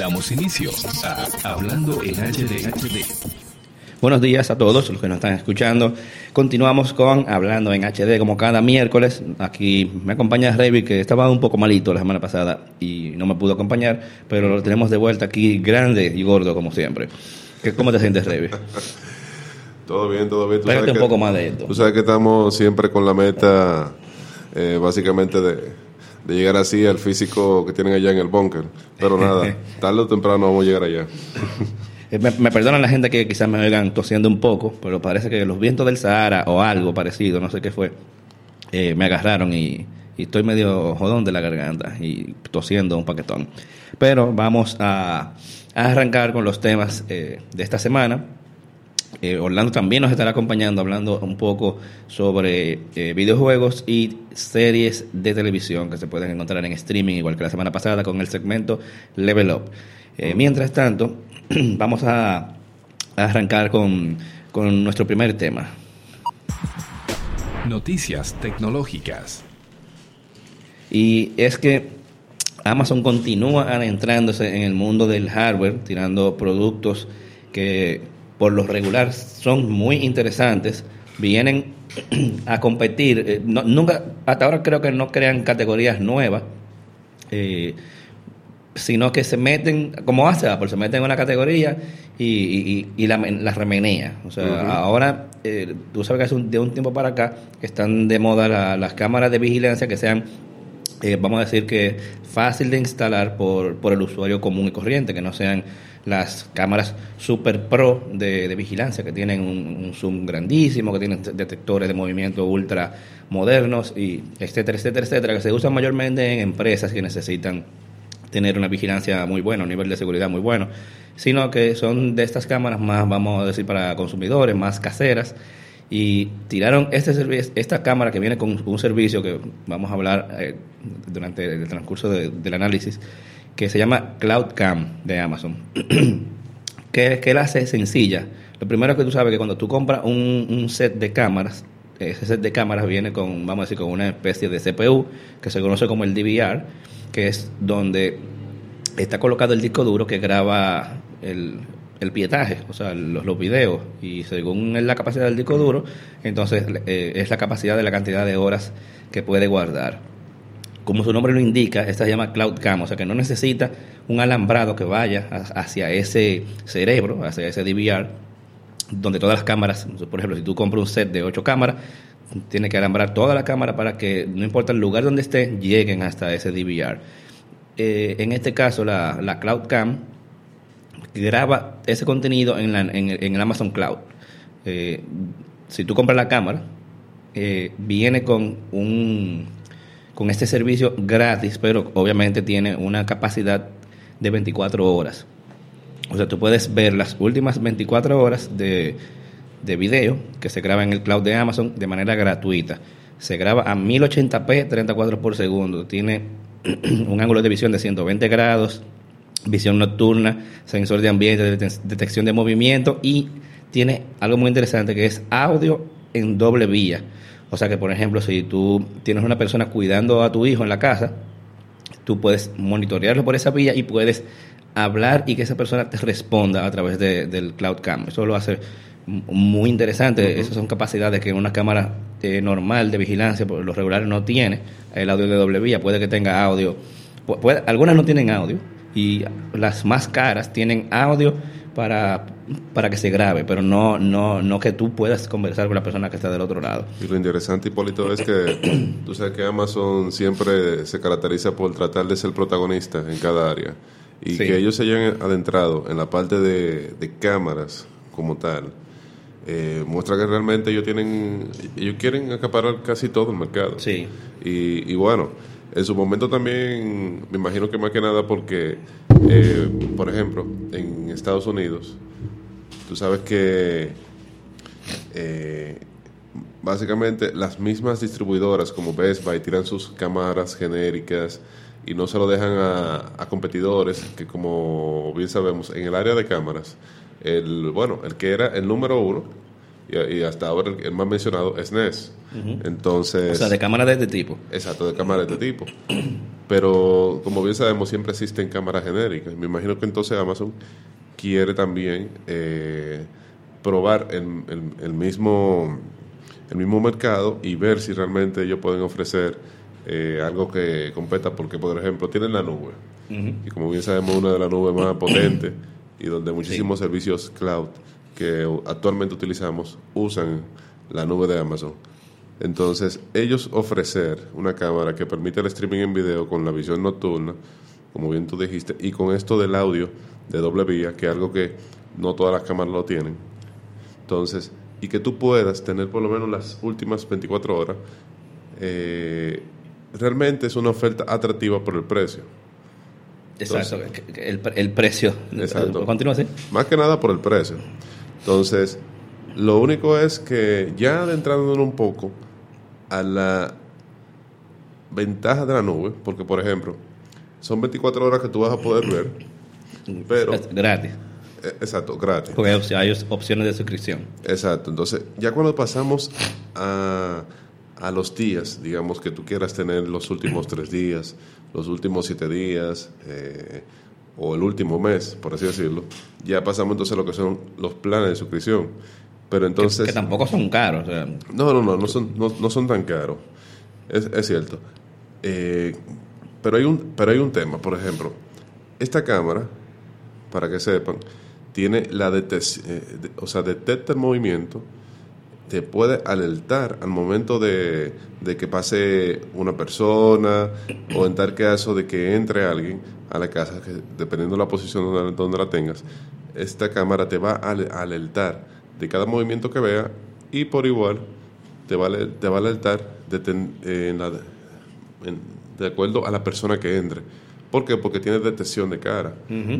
Damos inicio a Hablando en HD. Buenos días a todos los que nos están escuchando. Continuamos con Hablando en HD como cada miércoles. Aquí me acompaña Revi, que estaba un poco malito la semana pasada y no me pudo acompañar, pero lo tenemos de vuelta aquí grande y gordo como siempre. ¿Cómo te sientes, Revi? todo bien, todo bien. Tú un poco más de esto. Tú sabes que estamos siempre con la meta, eh, básicamente, de, de llegar así al físico que tienen allá en el búnker. Pero nada, tarde o temprano vamos a llegar allá. Eh, me, me, perdonan la gente que quizás me oigan tosiendo un poco, pero parece que los vientos del Sahara o algo parecido, no sé qué fue, eh, me agarraron y, estoy medio jodón de la garganta y tosiendo un paquetón. Pero vamos a, arrancar con los temas eh, de esta semana. Orlando también nos estará acompañando hablando un poco sobre videojuegos y series de televisión que se pueden encontrar en streaming, igual que la semana pasada con el segmento Level Up. mientras tanto, vamos a, arrancar con, nuestro primer tema. Noticias tecnológicas. Y es que Amazon continúa adentrándose en el mundo del hardware, tirando productos que por lo regular son muy interesantes, vienen a competir. Eh, nunca, hasta ahora creo que no crean categorías nuevas. Eh, sino que se meten, como hace Apple, se meten en una categoría y, y, la, remenea. O sea, ahora, eh, tú sabes que de un tiempo para acá están de moda las cámaras de vigilancia que sean, eh, vamos a decir que fácil de instalar por, por el usuario común y corriente, que no sean las cámaras super pro de, vigilancia que tienen un, zoom grandísimo, que tienen detectores de movimiento ultra modernos y etcétera, etcétera, etcétera, que se usan mayormente en empresas que necesitan tener una vigilancia muy buena, un nivel de seguridad muy bueno, sino que son de estas cámaras más, vamos a decir, para consumidores, más caseras. Y tiraron este esta cámara que viene con un servicio que vamos a hablar eh, durante el transcurso del análisis, que se llama Cloud Cam de Amazon. que, que la hace sencilla. Lo primero que tú sabes que cuando tú compras un, un set de cámaras, ese set de cámaras viene con, vamos a decir, con una especie de CPU que se conoce como el DVR que es donde está colocado el disco duro que graba el, pietaje, o sea, los, los, videos, y según la capacidad del disco duro, entonces eh, es la capacidad de la cantidad de horas que puede guardar. Como su nombre lo indica, esta se llama Cloud Cam, o sea que no necesita un alambrado que vaya hacia ese cerebro, hacia ese DVR, donde todas las cámaras, por ejemplo, si tú compras un set de ocho cámaras, tiene que alambrar toda la cámara para que, no importa el lugar donde esté, lleguen hasta ese DVR. Eh, en este caso, la, Cloud Cam graba ese contenido en, el Amazon Cloud. Eh, si tú compras la cámara, eh, viene con un con este servicio gratis, pero obviamente tiene una capacidad de 24 horas. O sea, tú puedes ver las últimas 24 horas de, de video que se graba en el cloud de Amazon de manera gratuita. Se graba a 1080p, 34 por segundo. Tiene un ángulo de visión de 120 grados, visión nocturna, sensor de ambiente, detección de movimiento y tiene algo muy interesante que es audio en doble vía. O sea que, por ejemplo, si tú tienes una persona cuidando a tu hijo en la casa, tú puedes monitorearlo por esa vía y puedes hablar y que esa persona te responda a través del Cloud Cam. Eso lo hace muy interesante. Esas son capacidades que una cámara eh, normal de vigilancia, por los regulares no tiene. El audio de doble vía puede que tenga audio. Puede, algunas no tienen audio y las más caras tienen audio para, para que se grabe, pero no, no, no que tú puedas conversar con la persona que está del otro lado. Y lo interesante, Hipólito, es que tú sabes que Amazon siempre se caracteriza por tratar de ser protagonista en cada área. Y que ellos se hayan adentrado en la parte de, de cámaras como tal eh, muestra que realmente ellos tienen ellos quieren acaparar casi todo el mercado. Sí. Y, bueno en su momento también me imagino que más que nada porque eh, por ejemplo en Estados Unidos tú sabes que eh, básicamente las mismas distribuidoras como Best Buy tiran sus cámaras genéricas y no se lo dejan a, a competidores que como bien sabemos en el área de cámaras el, bueno, el que era el número uno y, hasta ahora el, más mencionado es NES. Entonces... O sea, de cámara de este tipo. Exacto, de cámara de este tipo. Pero como bien sabemos, siempre existen cámaras genéricas. Me imagino que entonces Amazon quiere también eh, probar el, el- el mismo, el mismo mercado y ver si realmente ellos pueden ofrecer eh, algo que competa, porque por ejemplo tienen la nube, y como bien sabemos una de las nubes más potentes y donde muchísimos servicios cloud que actualmente utilizamos usan la nube de Amazon. Entonces, ellos ofrecer una cámara que permite el streaming en video con la visión nocturna, como bien tú dijiste, y con esto del audio de doble vía, que es algo que no todas las cámaras lo tienen. Entonces, y que tú puedas tener por lo menos las últimas 24 horas, eh, realmente es una oferta atractiva por el precio. Exacto, el, el precio. Exacto. Continúa así. Más que nada por el precio. Entonces, lo único es que ya adentrándonos un poco a la ventaja de la nube, porque por ejemplo, son 24 horas que tú vas a poder ver, pero, Es gratis. eh, exacto, gratis. Porque hay hay opciones de suscripción. Exacto, entonces ya cuando pasamos a, a los días, digamos que tú quieras tener los últimos tres días, los últimos siete días, eh, o el último mes, por así decirlo, ya pasamos entonces a lo que son los planes de suscripción. Pero entonces... que tampoco son caros. o sea, No, no, no, no son, no, no son tan caros. Es, es cierto. Eh, pero, hay un, pero hay un tema, por ejemplo, esta cámara, para que sepan, tiene la detección, o sea, detecta el movimiento, te puede alertar al momento de, de que pase una persona o en tal caso de que entre alguien a la casa, dependiendo de la posición donde, donde la tengas, esta cámara te va a ale- alertar de cada movimiento que vea y por igual te va a, te va a alertar de acuerdo a la persona que entre. ¿Por qué? Porque tiene detección de cara.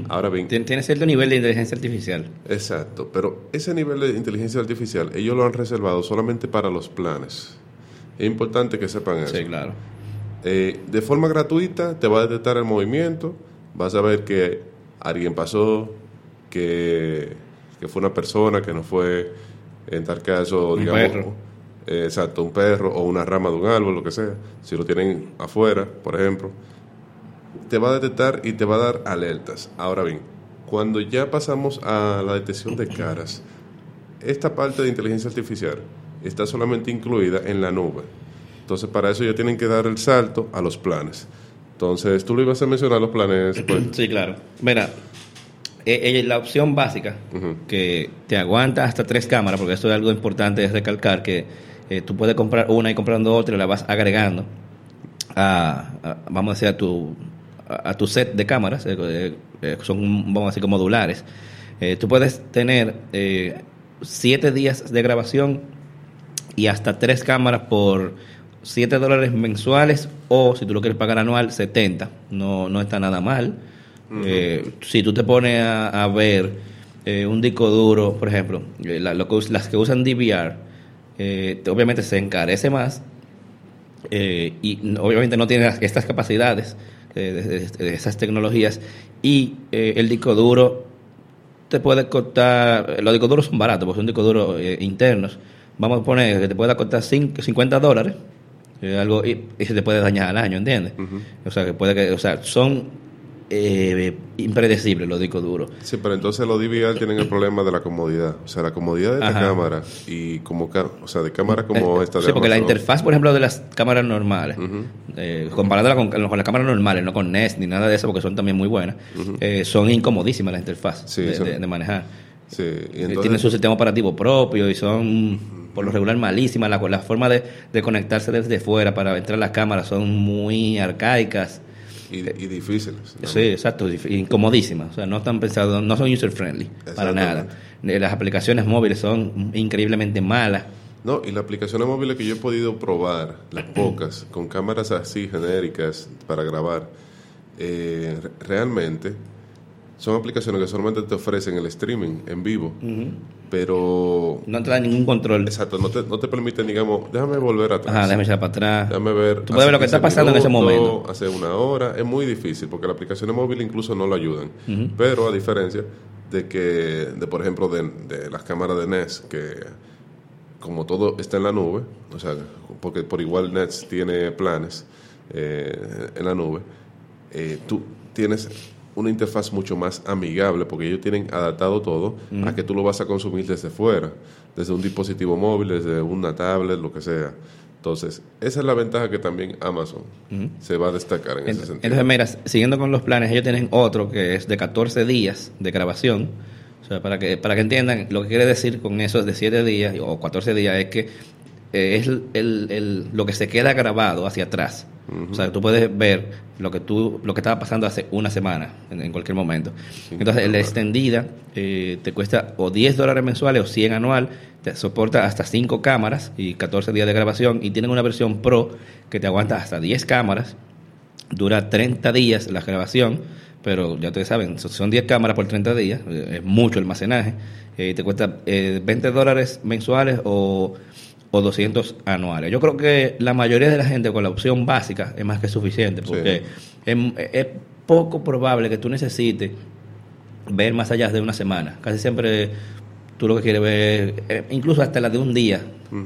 Ahora bien, tien- tiene cierto nivel de inteligencia artificial. Exacto, pero ese nivel de inteligencia artificial ellos lo han reservado solamente para los planes. Es importante que sepan eso. Sí, claro. Eh, de forma gratuita te va a detectar el movimiento, vas a ver que alguien pasó, que, que fue una persona, que no fue, en tal caso, Un digamos, perro. eh, exacto, un perro o una rama de un árbol, lo que sea, si lo tienen afuera, por ejemplo, te va a detectar y te va a dar alertas. Ahora bien, cuando ya pasamos a la detección de caras, esta parte de inteligencia artificial está solamente incluida en la nube. Entonces, para eso ya tienen que dar el salto a los planes. Entonces, tú lo ibas a mencionar los planes. pues, Sí, claro. Mira, eh, eh, la opción básica, que te aguanta hasta tres cámaras, porque esto es algo importante de recalcar, que eh, tú puedes comprar una y comprando otra y la vas agregando a, a- vamos a decir, a tu, a, a tu set de cámaras, eh, eh, son, vamos a decir, como modulares. Eh, tú puedes tener siete días de grabación y hasta tres cámaras por 7 dólares mensuales o si tú lo quieres pagar anual 70 no no está nada mal Eh, si tú te pones a, a ver eh, un disco duro por ejemplo eh, la- lo que us- las que usan DVR obviamente se encarece más y obviamente no tiene estas capacidades de, de- de esas tecnologías y eh, el disco duro te puede costar, los discos duros son baratos, porque son discos duros eh, internos. Vamos a poner que te pueda costar cinco- 50 dólares, eh, algo, y, y se te puede dañar al año, ¿entiendes? O sea, que puede que, o sea, son eh, impredecibles los discos duros. sí, pero entonces los DVR tienen el problema de la comodidad. O sea, la comodidad de Ajá. cámara y como, o sea, de cámara como Eh, esta de sí, porque la interfaz, por ejemplo, de las cámaras normales, eh, comparándola con, con las cámaras normales, no con NES ni nada de eso, porque son también muy buenas, eh, son incomodísimas las interfaces Sí, de, son- de- de manejar. Sí, y entonces, Tienen su sistema operativo propio y son, por lo regular, malísimas. La, la forma de, de conectarse desde fuera para entrar a las cámaras son muy arcaicas. Y, y difíciles. ¿no? Sí, exacto, incomodísimas. O sea, no están pensados, no son user friendly para nada. Eh, Las aplicaciones móviles son increíblemente malas. No, y las aplicaciones móviles que yo he podido probar, las pocas, con cámaras así genéricas para grabar, eh, re- realmente son aplicaciones que solamente te ofrecen el streaming en vivo, pero... No te da ningún control. Exacto, no te, no te permiten, digamos, déjame volver atrás. Ajá, déjame echar para atrás. Déjame ver. Tú puedes ver lo que está pasando en ese 15 minutos, momento. Hace una hora. Es muy difícil porque las aplicaciones móviles incluso no lo ayudan. Pero a diferencia de que, de por ejemplo, de, de las cámaras de NES, que como todo está en la nube, o sea, porque por igual NES tiene planes, eh, en la nube, eh, tú tienes una interfaz mucho más amigable porque ellos tienen adaptado todo a que tú lo vas a consumir desde fuera, desde un dispositivo móvil, desde una tablet, lo que sea. Entonces, esa es la ventaja que también Amazon se va a destacar en ese sentido. Entonces, mira, siguiendo con los planes, ellos tienen otro que es de 14 días de grabación. O sea, para que, para que entiendan, lo que quiere decir con eso de 7 días o 14 días es que eh, es el, el, lo que se queda grabado hacia atrás. O sea, tú puedes ver lo que tú lo que estaba pasando hace una semana, en, cualquier momento. Entonces, la extendida eh, te cuesta o 10 dólares mensuales o 100 anual, te soporta hasta 5 cámaras y 14 días de grabación y tienen una versión Pro que te aguanta hasta 10 cámaras, dura 30 días la grabación, pero ya ustedes saben, son 10 cámaras por 30 días, eh, es mucho almacenaje, eh, te cuesta 20 dólares mensuales o o 200 anuales. Yo creo que la mayoría de la gente con la opción básica es más que suficiente, porque es, poco probable que tú necesites ver más allá de una semana. Casi siempre tú lo que quieres ver, eh, incluso hasta la de un día,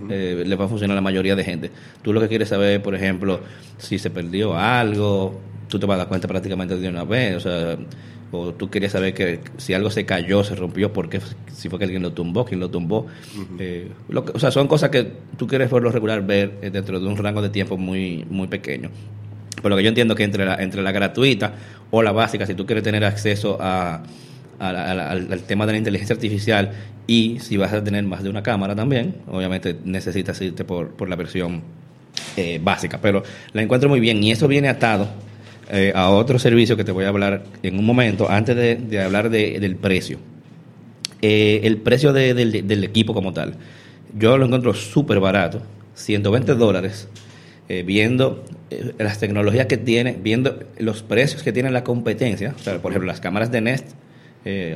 eh, le va a funcionar a la mayoría de gente. Tú lo que quieres saber, por ejemplo, si se perdió algo, tú te vas a dar cuenta prácticamente de una vez. O sea, o tú querías saber que si algo se cayó, se rompió, porque si fue que alguien lo tumbó, quién lo tumbó. Eh, o sea, son cosas que tú quieres por lo regular ver eh, dentro de un rango de tiempo muy, muy pequeño. Por lo que yo entiendo que entre la, entre la gratuita o la básica, si tú quieres tener acceso a, al, tema de la inteligencia artificial y si vas a tener más de una cámara también, obviamente necesitas irte por, por la versión eh, básica. Pero la encuentro muy bien y eso viene atado eh, a otro servicio que te voy a hablar en un momento, antes de, hablar del precio. Eh, el precio del, equipo como tal, yo lo encuentro súper barato, 120 dólares, eh, viendo las tecnologías que tiene, viendo los precios que tiene la competencia, por ejemplo, las cámaras de Nest,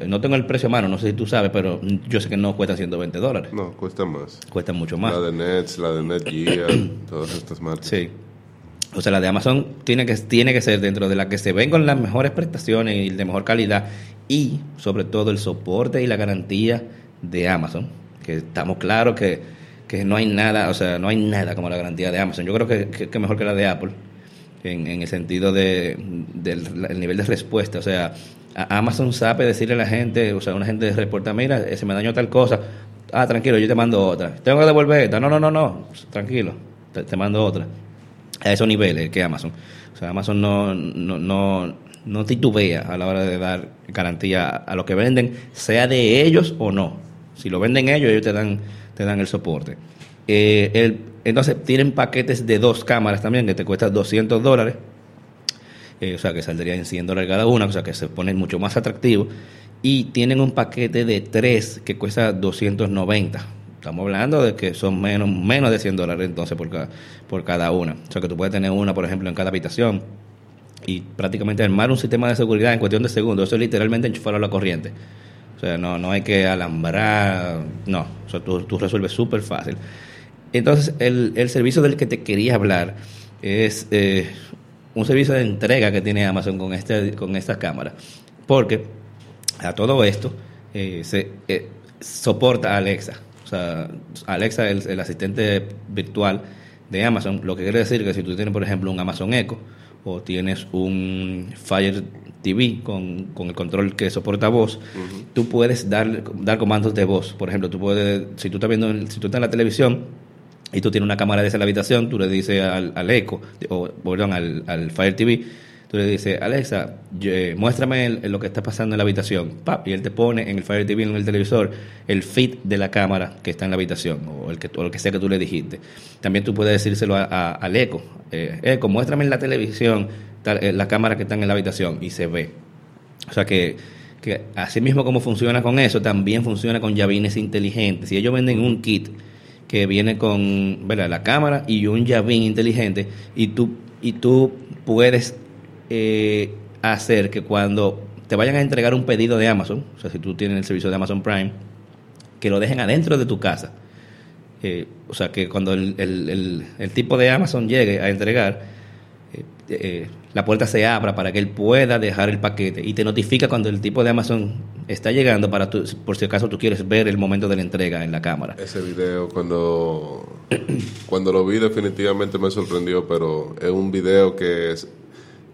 no tengo el precio a mano, no sé si tú sabes, pero yo sé que no cuesta 120 dólares. No, cuesta más. Cuesta mucho más. La de Nest, la de Netgear, todas estas marcas. Sí. O sea, la de Amazon tiene que, tiene que ser dentro de la que se ven con las mejores prestaciones y de mejor calidad y sobre todo el soporte y la garantía de Amazon, que estamos claros que, no hay nada, o sea, no hay nada como la garantía de Amazon. Yo creo que, que, mejor que la de Apple en, en el sentido de, del nivel de respuesta. O sea, Amazon sabe decirle a la gente, o sea, una gente reporta, mira, se me dañó tal cosa, ah, tranquilo, yo te mando otra. Tengo que devolver esta, no, no, no, no, tranquilo, te mando otra a esos niveles que Amazon. O sea, Amazon no, no, no, no titubea a la hora de dar garantía a lo que venden, sea de ellos o no. Si lo venden ellos, ellos te dan, te dan el soporte. Eh, el, entonces, tienen paquetes de dos cámaras también que te cuestan 200 dólares. Eh, o sea, que saldría en 100 dólares cada una, o sea, que se pone mucho más atractivo. Y tienen un paquete de tres que cuesta 290 Estamos hablando de que son menos, menos de 100 dólares entonces por cada, por cada una. O sea que tú puedes tener una, por ejemplo, en cada habitación y prácticamente armar un sistema de seguridad en cuestión de segundos. Eso es literalmente enchufar a la corriente. O sea, no, no hay que alambrar, no. O sea, tú, tú resuelves súper fácil. Entonces, el, el, servicio del que te quería hablar es eh, un servicio de entrega que tiene Amazon con, este, con estas cámaras. Porque a todo esto eh, se eh, soporta Alexa. O sea, Alexa es el, asistente virtual de Amazon, lo que quiere decir que si tú tienes, por ejemplo, un Amazon Echo o tienes un Fire TV con, el control que soporta voz, tú puedes dar, dar comandos de voz. Por ejemplo, tú puedes, si tú estás viendo, si tú estás en la televisión y tú tienes una cámara de esa en la habitación, tú le dices al, al Echo, o perdón, al, al Fire TV, Tú le dices, Alexa, muéstrame lo que está pasando en la habitación. y él te pone en el Fire TV, en el televisor, el feed de la cámara que está en la habitación o el que, o que sea que tú le dijiste. También tú puedes decírselo al eco. Eh, eco, muéstrame en la televisión eh, la cámara que está en la habitación y se ve. O sea que, que así mismo como funciona con eso, también funciona con llavines inteligentes. Si ellos venden un kit que viene con la cámara y un llavín inteligente y tú, y tú puedes eh, hacer que cuando te vayan a entregar un pedido de Amazon, o sea, si tú tienes el servicio de Amazon Prime, que lo dejen adentro de tu casa. Eh, o sea, que cuando el, el, tipo de Amazon llegue a entregar, eh, eh, la puerta se abra para que él pueda dejar el paquete y te notifica cuando el tipo de Amazon está llegando para tu, por si acaso tú quieres ver el momento de la entrega en la cámara. Ese video cuando, cuando lo vi definitivamente me sorprendió, pero es un video que es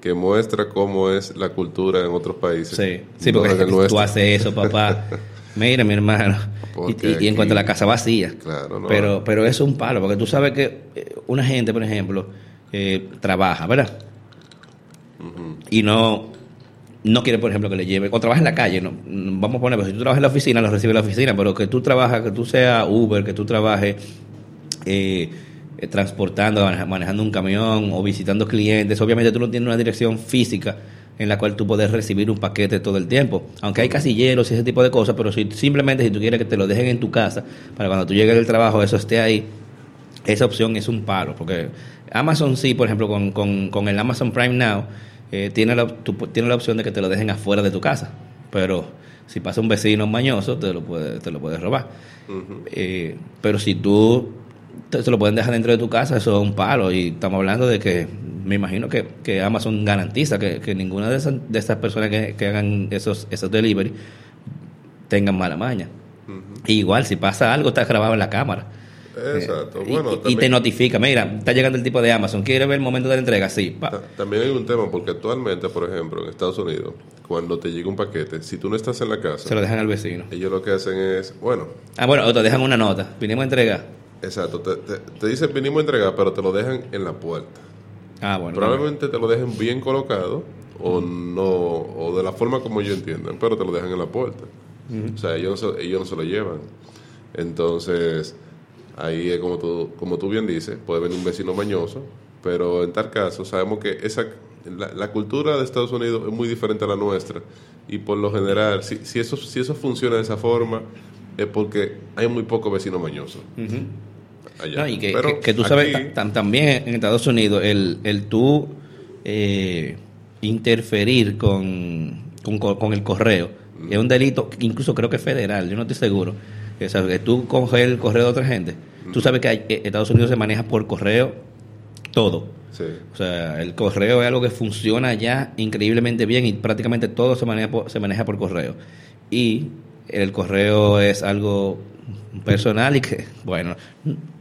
que muestra cómo es la cultura en otros países. Sí, sí porque tú haces eso, papá. Mira, mi hermano. Y, y, en cuanto a la casa vacía. Claro, no. Pero, pero eso es un palo, porque tú sabes que eh, una gente, por ejemplo, eh, trabaja, ¿verdad? Y no, no quiere, por ejemplo, que le lleve, o trabaja en la calle, no, vamos a poner, pues, si tú trabajas en la oficina, lo recibe en la oficina, pero que tú trabajas, que tú seas Uber, que tú trabajes eh, eh, transportando, manejando un camión o visitando clientes, obviamente tú no tienes una dirección física en la cual tú puedes recibir un paquete todo el tiempo. Aunque hay casilleros y ese tipo de cosas, pero si simplemente si tú quieres que te lo dejen en tu casa, para cuando tú llegues del trabajo eso esté ahí, esa opción es un palo, porque Amazon sí, por ejemplo, con, con, con el Amazon Prime Now, eh, tiene, la, tú, tiene la opción de que te lo dejen afuera de tu casa, pero si pasa un vecino mañoso, te lo puede, te lo puedes robar. eh, pero si tú se lo pueden dejar dentro de tu casa, eso es un palo. Y estamos hablando de que me imagino que, que Amazon garantiza que, que ninguna de esas, de estas personas que, que, hagan esos, esos delivery tengan mala maña. igual, si pasa algo, está grabado en la cámara. Exacto. Eh, y, te notifica, mira, está llegando el tipo de Amazon, ¿quiere ver el momento de la entrega? Sí. También hay un tema, porque actualmente, por ejemplo, en Estados Unidos, cuando te llega un paquete, si tú no estás en la casa... Se lo dejan al vecino. Ellos lo que hacen es, bueno... Ah, bueno, o te dejan una nota, vinimos a entregar. Exacto, te, te, dicen vinimos a entregar, pero te lo dejan en la puerta. Ah, bueno. Probablemente te lo dejen bien colocado o no o de la forma como ellos entiendan, pero te lo dejan en la puerta. O sea, ellos no, se, ellos no se lo llevan. Entonces, ahí es como tú, como tú bien dices, puede venir un vecino mañoso, pero en tal caso sabemos que esa la, la, cultura de Estados Unidos es muy diferente a la nuestra y por lo general, si, si, eso, si eso funciona de esa forma, es porque hay muy pocos vecinos mañosos. Allá. No, y que, que, que, tú sabes, también en Estados Unidos, el, el tú eh, interferir con, con, con, el correo mm. es un delito, incluso creo que federal, yo no estoy seguro. Que, sabes, que tú coges el correo de otra gente. Mm. Tú sabes que hay, eh, Estados Unidos se maneja por correo todo. Sí. O sea, el correo es algo que funciona ya increíblemente bien y prácticamente todo se maneja por, se maneja por correo. Y el correo es algo personal y que, bueno,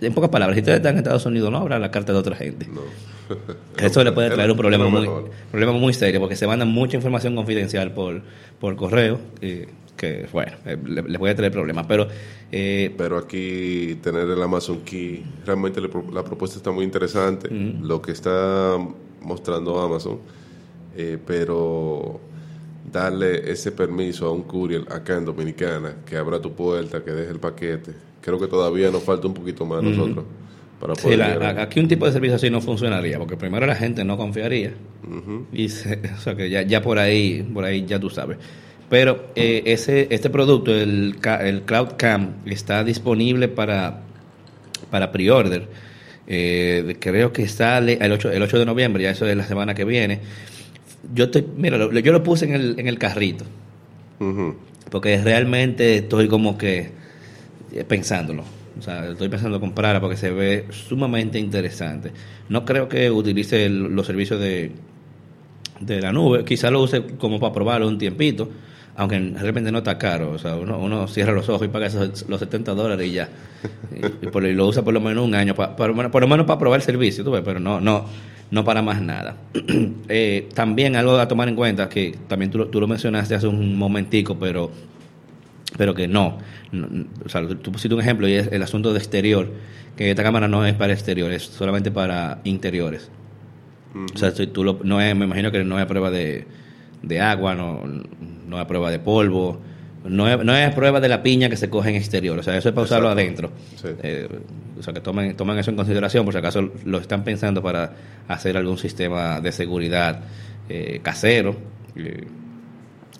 en pocas palabras, si ustedes están en Estados Unidos, no abran la carta de otra gente. No. Eso le puede traer un problema muy, problema muy serio, porque se manda mucha información confidencial por, por correo, y que, bueno, eh, le, le puede traer problemas. Pero, eh, pero aquí tener el Amazon Key, realmente le, la propuesta está muy interesante, lo que está mostrando Amazon, eh, pero darle ese permiso a un courier acá en Dominicana, que abra tu puerta, que deje el paquete. Creo que todavía nos falta un poquito más a nosotros. Para poder sí, la, aquí un tipo de servicio así no funcionaría, porque primero la gente no confiaría. Uh -huh. y se, o sea que ya, ya por ahí, por ahí ya tú sabes. Pero eh, ese, este producto, el, el Cloud Cam, está disponible para, para pre-order. Eh, creo que sale el 8, el 8 de noviembre, ya eso es la semana que viene yo estoy, mira, lo, yo lo puse en el, en el carrito. Uh -huh. Porque realmente estoy como que eh, pensándolo. O sea, estoy pensando comprarla porque se ve sumamente interesante. No creo que utilice el, los servicios de, de la nube. Quizá lo use como para probarlo un tiempito. Aunque de repente no está caro. O sea, uno, uno cierra los ojos y paga esos, los 70 dólares y ya. y, y, por, y, lo usa por lo menos un año. Pa, por, por, lo menos para probar el servicio, ¿tú ves? Pero no, no no para más nada. eh, también algo a tomar en cuenta, que también tú, tú, lo mencionaste hace un momentico, pero, pero que no. no o sea, tú pusiste un ejemplo y es el asunto de exterior, que esta cámara no es para exterior, es solamente para interiores. Uh -huh. O sea, tú lo, no es, me imagino que no es a prueba de, de agua, no, no es a prueba de polvo no es, no es prueba de la piña que se coge en exterior, o sea, eso es para usarlo adentro. Sí. Eh, o sea, que tomen, tomen eso en consideración, por si acaso lo están pensando para hacer algún sistema de seguridad eh, casero, eh,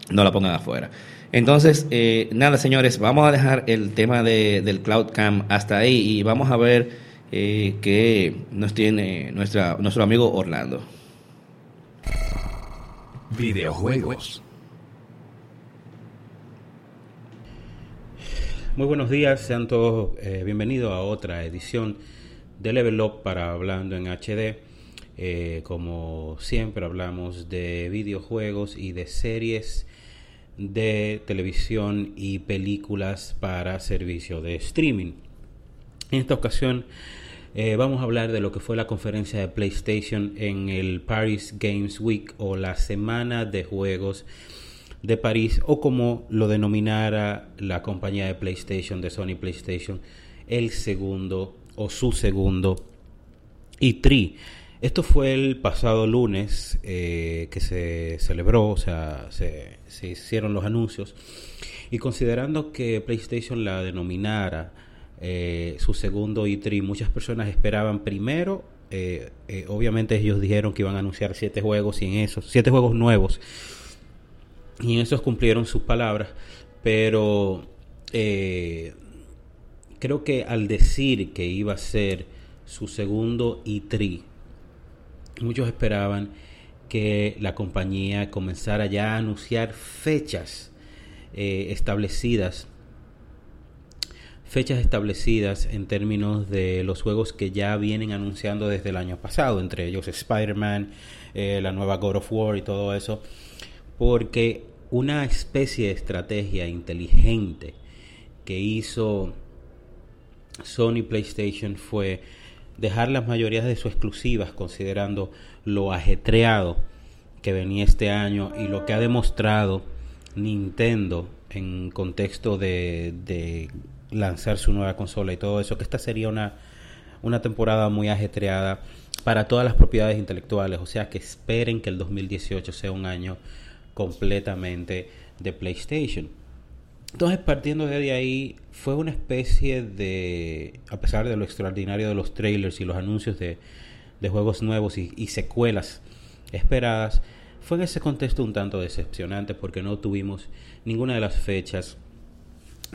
no la pongan afuera. Entonces, eh, nada, señores, vamos a dejar el tema de, del Cloud Cam hasta ahí y vamos a ver eh, qué nos tiene nuestra, nuestro amigo Orlando. Videojuegos. Muy buenos días, sean todos eh, bienvenidos a otra edición de Level Up para Hablando en HD. Eh, como siempre hablamos de videojuegos y de series de televisión y películas para servicio de streaming. En esta ocasión eh, vamos a hablar de lo que fue la conferencia de PlayStation en el Paris Games Week o la semana de juegos de París o como lo denominara la compañía de PlayStation, de Sony PlayStation, el segundo o su segundo E3. Esto fue el pasado lunes eh, que se celebró, o sea, se, hicieron los anuncios. Y considerando que PlayStation la denominara eh, su segundo E3, muchas personas esperaban primero, eh, obviamente ellos dijeron que iban a anunciar siete juegos y en esos, siete juegos nuevos. Y en esos cumplieron sus palabras, pero creo que al decir que iba a ser su segundo E3, muchos esperaban que la compañía comenzara ya a anunciar fechas eh, establecidas fechas establecidas en términos de los juegos que ya vienen anunciando desde el año pasado, entre ellos Spider-Man, eh, la nueva God of War y todo eso, porque una especie de estrategia inteligente que hizo Sony PlayStation fue dejar las mayorías de sus exclusivas considerando lo ajetreado que venía este año y lo que ha demostrado Nintendo en contexto de, lanzar su nueva consola y todo eso, que esta sería una, una temporada muy ajetreada para todas las propiedades intelectuales, o sea que esperen que el 2018 sea un año completamente de PlayStation. Entonces, partiendo de ahí, fue una especie de, a pesar de lo extraordinario de los trailers y los anuncios de, juegos nuevos y, secuelas esperadas, fue en ese contexto un tanto decepcionante porque no tuvimos ninguna de las fechas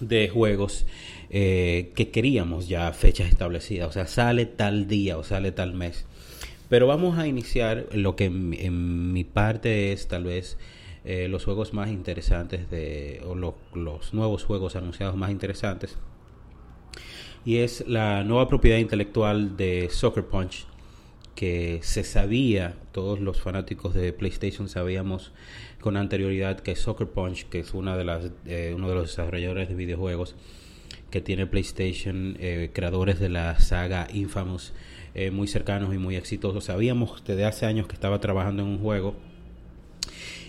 de juegos eh, que queríamos ya fechas establecidas, o sea, sale tal día o sale tal mes. Pero vamos a iniciar lo que en mi parte es tal vez eh, los juegos más interesantes de, o los nuevos juegos anunciados más interesantes. Y es la nueva propiedad intelectual de Soccer Punch, que se sabía, todos los fanáticos de PlayStation sabíamos con anterioridad que Soccer Punch, que es una de las, eh, uno de los desarrolladores de videojuegos que tiene PlayStation, eh, creadores de la saga Infamous, muy cercanos y muy exitosos. Sabíamos desde hace años que estaba trabajando en un juego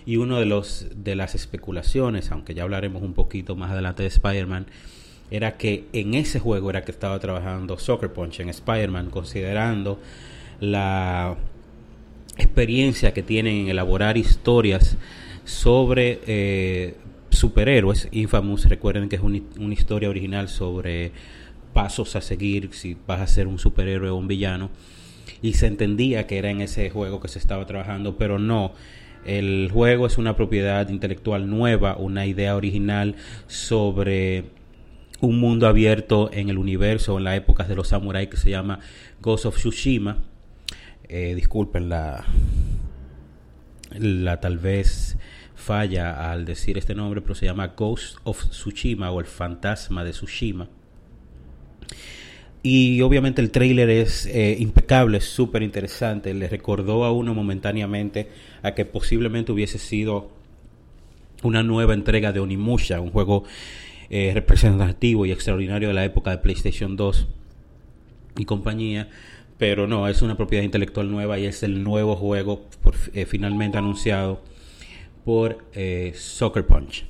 y uno de los de las especulaciones, aunque ya hablaremos un poquito más adelante de Spider-Man, era que en ese juego era que estaba trabajando Soccer Punch en Spider-Man, considerando la experiencia que tienen en elaborar historias sobre eh, superhéroes. Infamous, recuerden que es una historia original sobre pasos a seguir si vas a ser un superhéroe o un villano. Y se entendía que era en ese juego que se estaba trabajando, pero no el juego es una propiedad intelectual nueva, una idea original sobre un mundo abierto en el universo en la época de los samuráis que se llama Ghost of Tsushima. Eh, disculpen la, la tal vez falla al decir este nombre, pero se llama Ghost of Tsushima o el fantasma de Tsushima. Y obviamente el trailer es eh, impecable, súper interesante. Le recordó a uno momentáneamente a que posiblemente hubiese sido una nueva entrega de Onimusha, un juego eh, representativo y extraordinario de la época de PlayStation 2 y compañía. Pero no, es una propiedad intelectual nueva y es el nuevo juego eh, finalmente anunciado por Soccer Punch.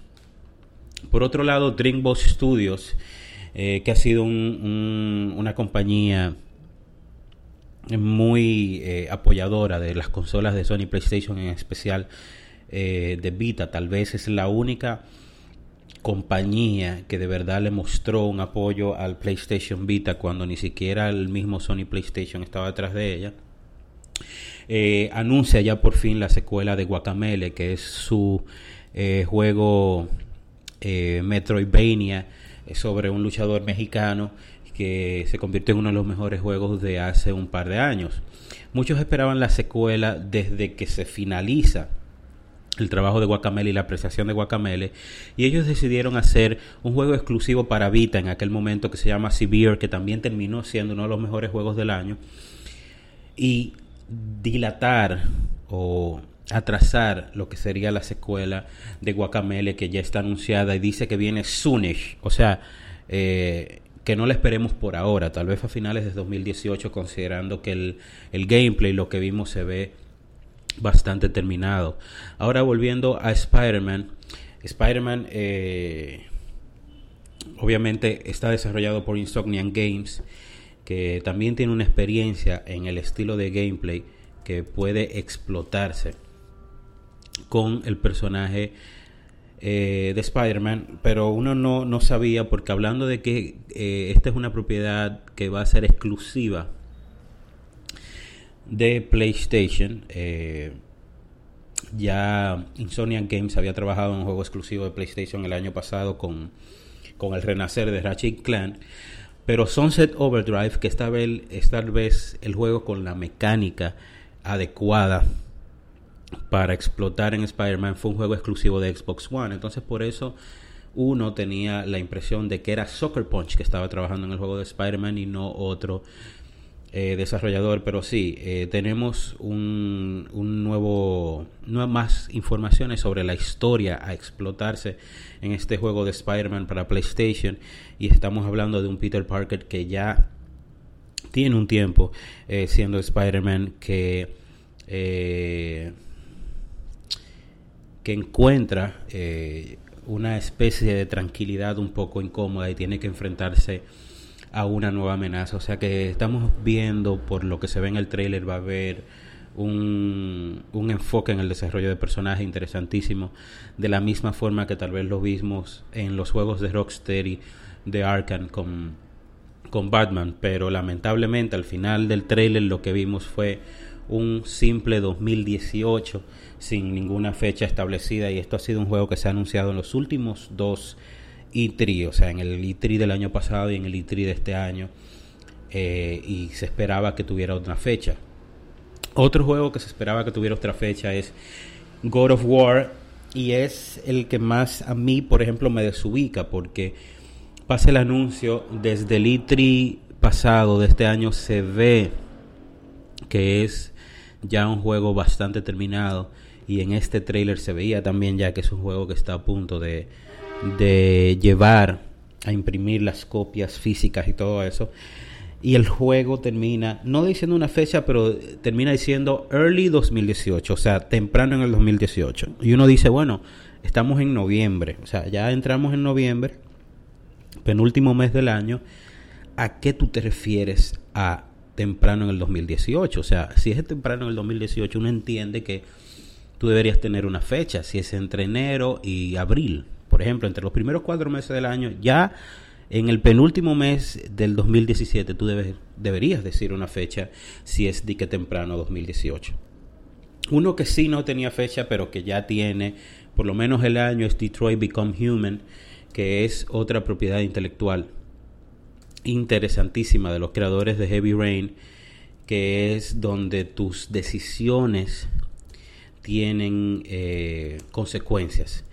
Por otro lado, Dreambox Studios eh, que ha sido una compañía muy eh, apoyadora de las consolas de Sony PlayStation, en especial eh, de Vita. Tal vez es la única compañía que de verdad le mostró un apoyo al PlayStation Vita cuando ni siquiera el mismo Sony PlayStation estaba detrás de ella. anuncia ya por fin la secuela de Guacamele, que es su juego Metroidvania sobre un luchador mexicano que se convirtió en uno de los mejores juegos de hace un par de años. Muchos esperaban la secuela desde que se finaliza el trabajo de Guacamele y la apreciación de Guacamele y ellos decidieron hacer un juego exclusivo para Vita en aquel momento que se llama Severe que también terminó siendo uno de los mejores juegos del año y dilatar o atrasar lo que sería la secuela de Guacamele que ya está anunciada y dice que viene soonish, o sea, eh, que no la esperemos por ahora, tal vez a finales de 2018 considerando que el, el gameplay, lo que vimos se ve bastante terminado. Ahora volviendo a Spider-Man, Spider-Man eh, obviamente está desarrollado por Insomniac Games, que también tiene una experiencia en el estilo de gameplay que puede explotarse con el personaje eh, de Spider-Man, pero uno no, no, sabía porque hablando de que eh, esta es una propiedad que va a ser exclusiva de PlayStation, eh, ya Insomniac Games había trabajado en un juego exclusivo de PlayStation el año pasado con, con el renacer de Ratchet Clan, pero Sunset Overdrive, que esta vez es tal vez el juego con la mecánica adecuada para explotar en Spider-Man fue un juego exclusivo de Xbox One. Entonces por eso uno tenía la impresión de que era Soccer Punch que estaba trabajando en el juego de Spider-Man y no otro eh, desarrollador. Pero sí, eh, tenemos un, nuevo, no más informaciones sobre la historia a explotarse en este juego de Spider-Man para PlayStation. Y estamos hablando de un Peter Parker que ya tiene un tiempo eh, siendo Spider-Man que que encuentra eh, una especie de tranquilidad un poco incómoda y tiene que enfrentarse a una nueva amenaza. O sea que estamos viendo, por lo que se ve en el trailer, va a haber un, un enfoque en el desarrollo de personajes interesantísimo, de la misma forma que tal vez lo vimos en los juegos de Rocksteady de Arkham con, con Batman, pero lamentablemente al final del trailer lo que vimos fue un simple 2018 sin ninguna fecha establecida y esto ha sido un juego que se ha anunciado en los últimos dos E3, o sea, en el E3 del año pasado y en el E3 de este año eh, y se esperaba que tuviera otra fecha. Otro juego que se esperaba que tuviera otra fecha es God of War y es el que más a mí, por ejemplo, me desubica porque pasa el anuncio desde el E3 pasado de este año se ve que es ya un juego bastante terminado y en este trailer se veía también ya que es un juego que está a punto de, de llevar a imprimir las copias físicas y todo eso. Y el juego termina, no diciendo una fecha, pero termina diciendo early 2018, o sea, temprano en el 2018. Y uno dice, bueno, estamos en noviembre, o sea, ya entramos en noviembre, penúltimo mes del año. ¿A qué tú te refieres a temprano en el 2018. O sea, si es temprano en el 2018, uno entiende que tú deberías tener una fecha, si es entre enero y abril. Por ejemplo, entre los primeros cuatro meses del año, ya en el penúltimo mes del 2017 tú debes, deberías decir una fecha si es dique temprano 2018. Uno que sí no tenía fecha, pero que ya tiene por lo menos el año es Detroit Become Human, que es otra propiedad intelectual interesantísima de los creadores de Heavy Rain, que es donde tus decisiones tienen eh, consecuencias.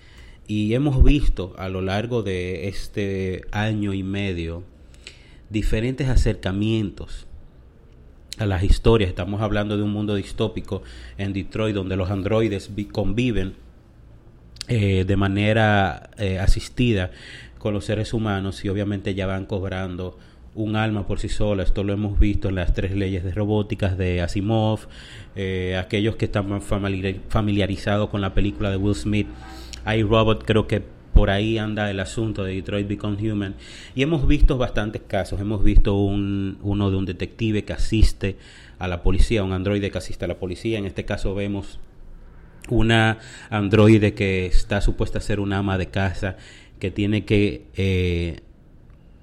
Y hemos visto a lo largo de este año y medio diferentes acercamientos a las historias. Estamos hablando de un mundo distópico en Detroit donde los androides conviven eh, de manera eh, asistida con los seres humanos y obviamente ya van cobrando un alma por sí sola. Esto lo hemos visto en las tres leyes de robóticas de Asimov, eh, aquellos que están familiarizados con la película de Will Smith. Hay Robot, creo que por ahí anda el asunto de Detroit Become Human. Y hemos visto bastantes casos. Hemos visto un, uno de un detective que asiste a la policía, un androide que asiste a la policía. En este caso vemos una androide que está supuesta a ser una ama de casa que tiene que eh,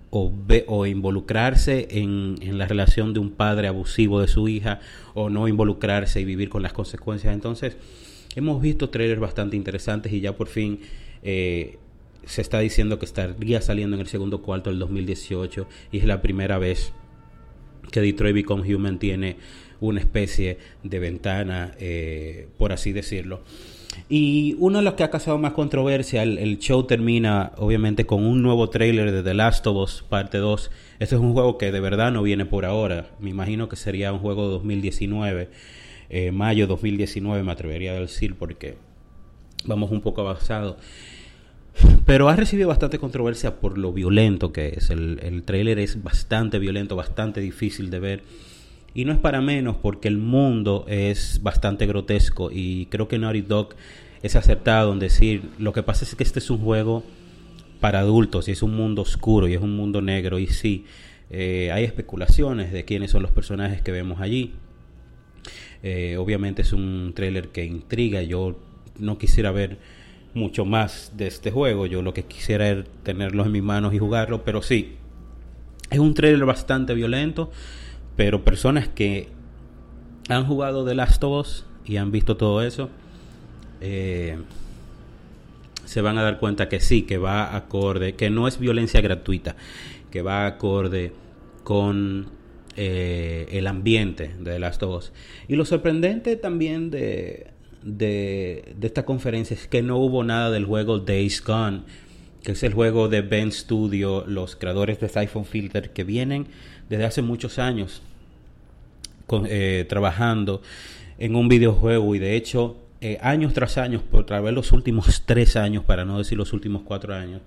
o, o, involucrarse en, la relación de un padre abusivo de su hija o no involucrarse y vivir con las consecuencias. Entonces, hemos visto trailers bastante interesantes y ya por fin eh, se está diciendo que estaría saliendo en el segundo cuarto del 2018 y es la primera vez que Detroit Become Human tiene una especie de ventana, eh, por así decirlo. Y uno de los que ha causado más controversia, el, show termina obviamente con un nuevo trailer de The Last of Us parte 2. Este es un juego que de verdad no viene por ahora. Me imagino que sería un juego de 2019. eh, mayo 2019, me atrevería a decir, porque vamos un poco avanzado. Pero ha recibido bastante controversia por lo violento que es. El, el trailer es bastante violento, bastante difícil de ver. Y no es para menos porque el mundo es bastante grotesco y creo que Naughty Dog es acertado en decir, lo que pasa es que este es un juego para adultos y es un mundo oscuro y es un mundo negro y sí, eh, hay especulaciones de quiénes son los personajes que vemos allí. Eh, obviamente es un trailer que intriga, yo no quisiera ver mucho más de este juego. Yo lo que quisiera es tenerlo en mis manos y jugarlo, pero sí, es un trailer bastante violento, pero personas que han jugado The Last of Us y han visto todo eso, eh, se van a dar cuenta que sí, que va acorde, que no es violencia gratuita, que va acorde con eh, el ambiente de The Last of Us. Y lo sorprendente también de, de, esta conferencia es que no hubo nada del juego Days Gone, que es el juego de Ben Studio, los creadores de Siphon Filter, que vienen desde hace muchos años eh, trabajando en un videojuego y de hecho eh, años tras años, por través los últimos tres años, para no decir los últimos cuatro años,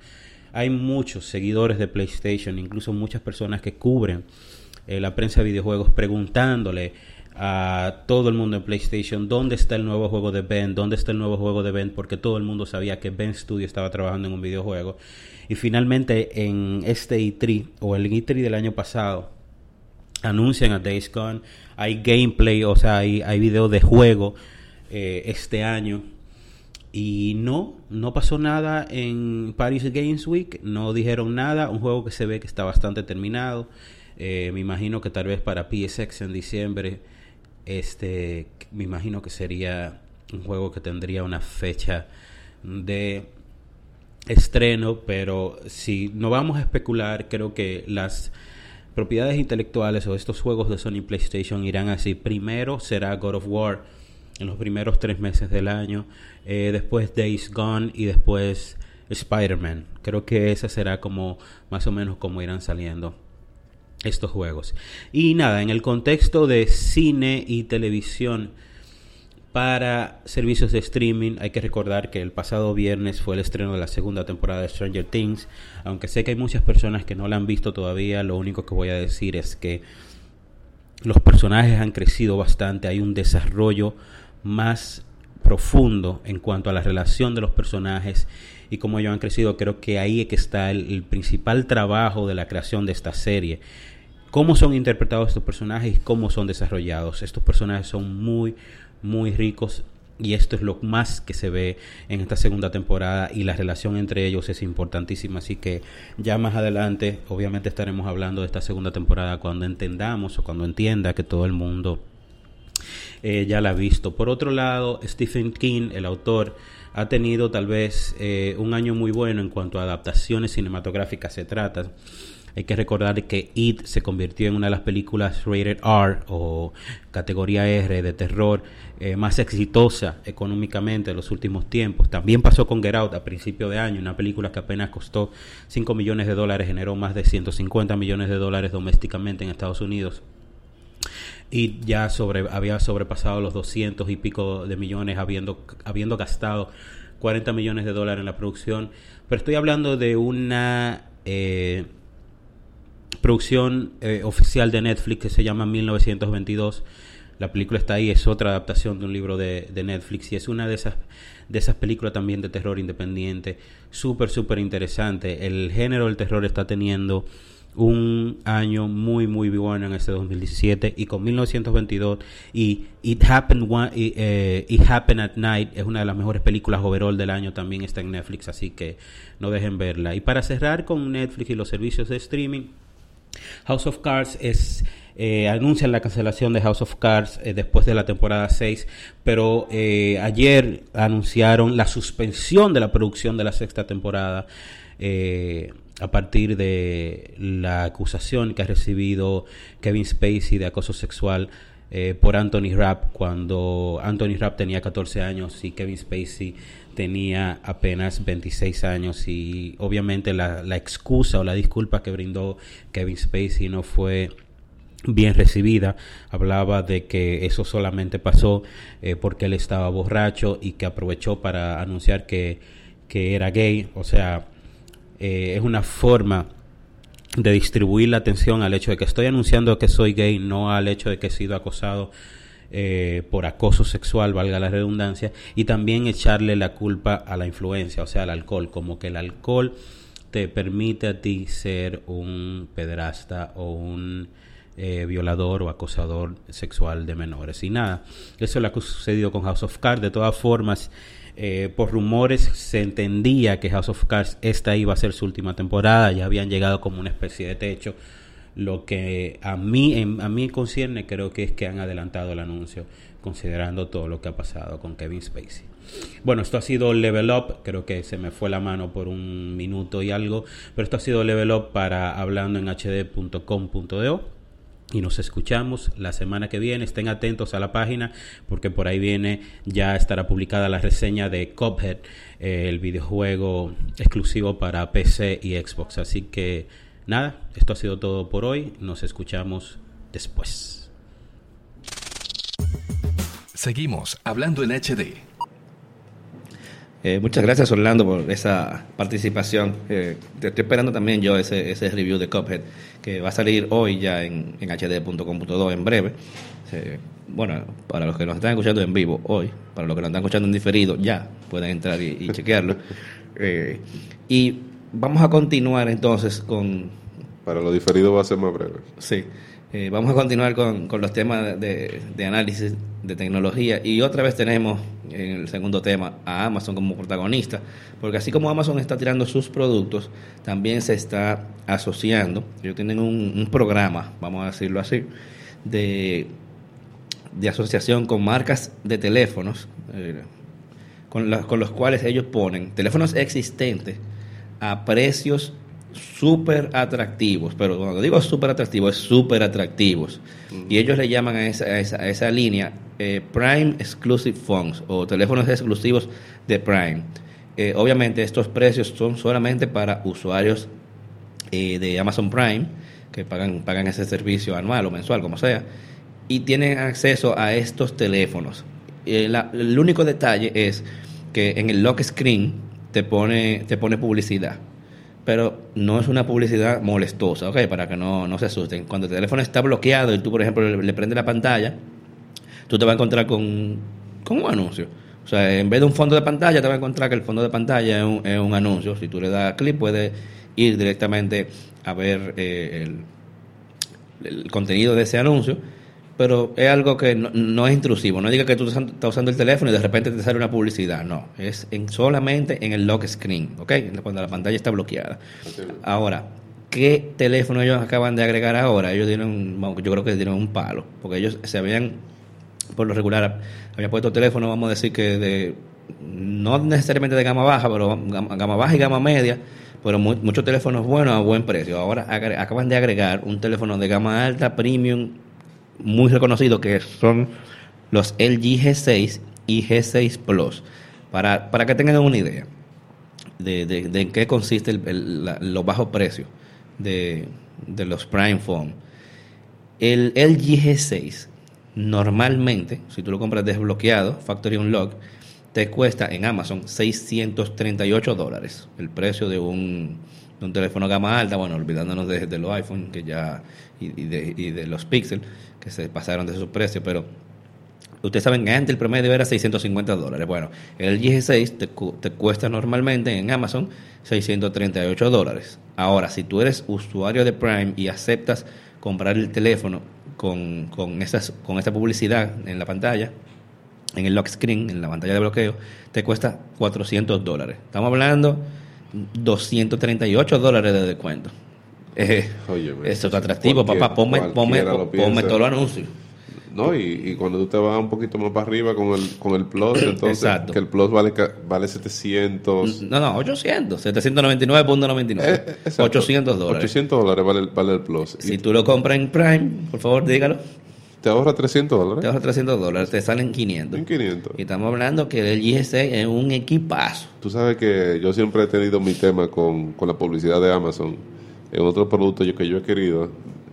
hay muchos seguidores de PlayStation, incluso muchas personas que cubren eh, la prensa de videojuegos preguntándole a todo el mundo en PlayStation dónde está el nuevo juego de Ben, dónde está el nuevo juego de Ben, porque todo el mundo sabía que Ben Studio estaba trabajando en un videojuego. Y finalmente en este E3 o el E3 del año pasado anuncian a Days Gone, hay gameplay, o sea, hay, hay video de juego eh, este año. Y no, no pasó nada en Paris Games Week, no dijeron nada, un juego que se ve que está bastante terminado. Eh, me imagino que tal vez para PSX en diciembre este, me imagino que sería un juego que tendría una fecha de estreno, pero si no vamos a especular, creo que las propiedades intelectuales o estos juegos de Sony PlayStation irán así. Primero será God of War en los primeros tres meses del año, eh, después Days Gone y después Spider-Man. Creo que esa será como más o menos como irán saliendo estos juegos. Y nada, en el contexto de cine y televisión para servicios de streaming, hay que recordar que el pasado viernes fue el estreno de la segunda temporada de Stranger Things. Aunque sé que hay muchas personas que no la han visto todavía, lo único que voy a decir es que los personajes han crecido bastante, hay un desarrollo más profundo en cuanto a la relación de los personajes y cómo ellos han crecido. Creo que ahí es que está el principal trabajo de la creación de esta serie cómo son interpretados estos personajes y cómo son desarrollados. Estos personajes son muy, muy ricos y esto es lo más que se ve en esta segunda temporada y la relación entre ellos es importantísima. Así que ya más adelante, obviamente estaremos hablando de esta segunda temporada cuando entendamos o cuando entienda que todo el mundo eh, ya la ha visto. Por otro lado, Stephen King, el autor, ha tenido tal vez eh, un año muy bueno en cuanto a adaptaciones cinematográficas se trata. Hay que recordar que It se convirtió en una de las películas rated R o categoría R de terror eh, más exitosa económicamente en los últimos tiempos. También pasó con Get Out a principio de año, una película que apenas costó 5 millones de dólares, generó más de 150 millones de dólares domésticamente en Estados Unidos y ya había sobrepasado los 200 y pico de millones habiendo, habiendo gastado 40 millones de dólares en la producción. Pero estoy hablando de una eh, producción eh, oficial de Netflix que se llama 1922. La película está ahí, es otra adaptación de un libro de, Netflix y es una de esas, de esas películas también de terror independiente, súper, súper interesante. El género del terror está teniendo un año muy, muy bueno en este 2017 y con 1922 y It Happened, eh, It Happened at Night es una de las mejores películas overall del año, también está en Netflix, así que no dejen verla. Y para cerrar con Netflix y los servicios de streaming, House of Cards es eh, anuncian la cancelación de House of Cards eh, después de la temporada 6, pero eh, ayer anunciaron la suspensión de la producción de la sexta temporada a partir de la acusación que ha recibido Kevin Spacey de acoso sexual por Anthony Rapp cuando Anthony Rapp tenía 14 años y Kevin Spacey tenía apenas 26 años y obviamente la, excusa o la disculpa que brindó Kevin Spacey no fue bien recibida. Hablaba de que eso solamente pasó eh, porque él estaba borracho y que aprovechó para anunciar que, que era gay. O sea, eh, es una forma de distribuir la atención al hecho de que estoy anunciando que soy gay, no al hecho de que he sido acosado eh, por acoso sexual, valga la redundancia, y también echarle la culpa a la influencia, o sea, al alcohol, como que el alcohol te permite a ti ser un pederasta o un eh, violador o acosador sexual de menores. Y nada, eso es lo que ha sucedido con House of Cards. De todas formas, eh, por rumores se entendía que House of Cards esta iba a ser su última temporada, ya habían llegado como una especie de techo. Lo que a mí, a mí concierne creo que es que han adelantado el anuncio, considerando todo lo que ha pasado con Kevin Spacey. Bueno, esto ha sido Level Up, creo que se me fue la mano por un minuto y algo, pero esto ha sido Level Up para hablando en hd.com.do y nos escuchamos la semana que viene. Estén atentos a la página porque por ahí viene, ya estará publicada la reseña de Cuphead, eh, el videojuego exclusivo para PC y Xbox. Así que nada, esto ha sido todo por hoy. Nos escuchamos después. Seguimos hablando en HD. Eh, muchas gracias Orlando por esa participación. Eh, te estoy esperando también yo ese, ese review de Cuphead que va a salir hoy ya en, en hd.com.do en breve. Eh, bueno, para los que nos están escuchando en vivo hoy, para los que nos están escuchando en diferido, ya pueden entrar y, y chequearlo. Eh, y vamos a continuar entonces con... Para lo diferido va a ser más breve. Sí. Eh, vamos a continuar con, con los temas de, de, análisis de tecnología y otra vez tenemos en el segundo tema a Amazon como protagonista, porque así como Amazon está tirando sus productos, también se está asociando, ellos tienen un, un programa, vamos a decirlo así, de, de asociación con marcas de teléfonos, eh, con, la, con los cuales ellos ponen teléfonos existentes a precios súper atractivos, pero cuando digo súper atractivos, es súper atractivos. Mm. Y ellos le llaman a esa, a esa, a esa línea eh, Prime Exclusive Phones o teléfonos exclusivos de Prime. Eh, obviamente estos precios son solamente para usuarios eh, de Amazon Prime que pagan, pagan ese servicio anual o mensual, como sea, y tienen acceso a estos teléfonos. La, el único detalle es que en el lock screen te pone, te pone publicidad pero no es una publicidad molestosa, ¿ok? Para que no, no se asusten. Cuando el teléfono está bloqueado y tú, por ejemplo, le, le prendes la pantalla, tú te vas a encontrar con, con, un anuncio. O sea, en vez de un fondo de pantalla, te vas a encontrar que el fondo de pantalla es un, es un anuncio. Si tú le das clic, puedes ir directamente a ver eh, el, el contenido de ese anuncio pero es algo que no, no, es intrusivo. No diga que tú estás usando el teléfono y de repente te sale una publicidad. No, es en, solamente en el lock screen, ¿ok? Cuando la pantalla está bloqueada. Ahora, ¿qué teléfono ellos acaban de agregar ahora? Ellos dieron, yo creo que dieron un palo, porque ellos se habían, por lo regular, habían puesto teléfono, vamos a decir que de, no necesariamente de gama baja, pero gama, gama baja y gama media, pero muy, muchos teléfonos buenos a buen precio. Ahora acaban de agregar un teléfono de gama alta, premium, muy reconocidos que son los LG G6 y G6 Plus. Para, para que tengan una idea de, de, en qué consiste el, el, la, los bajos precios de, de, los Prime Phone. El LG G6 normalmente, si tú lo compras desbloqueado, Factory Unlock, te cuesta en Amazon 638 dólares. El precio de un, de un teléfono gama alta, bueno, olvidándonos de, los iPhone que ya y, y, de, y de los Pixel que se pasaron de sus precios, pero ustedes saben que antes el promedio era 650 dólares. Bueno, el G6 te, te, cuesta normalmente en Amazon 638 dólares. Ahora, si tú eres usuario de Prime y aceptas comprar el teléfono con, con, esas, con esta publicidad en la pantalla, en el lock screen, en la pantalla de bloqueo, te cuesta 400 dólares. Estamos hablando 238 dólares de descuento. Eh, Oye, eso es atractivo, papá. Ponme, ponme, ponme todos los anuncios. No, y, y, cuando tú te vas un poquito más para arriba con el, con el Plus, entonces Exacto. que el Plus vale, vale 700. No, no, 800, 799.99. Eh, 800 dólares. 800 dólares vale, vale el Plus. Si y, tú lo compras en Prime, por favor, dígalo. Te ahorra 300 dólares. Te ahorra 300 dólares, te salen 500. En 500. Y estamos hablando que el IGC es un equipazo. Tú sabes que yo siempre he tenido mi tema con, con la publicidad de Amazon en otro producto yo, que yo he querido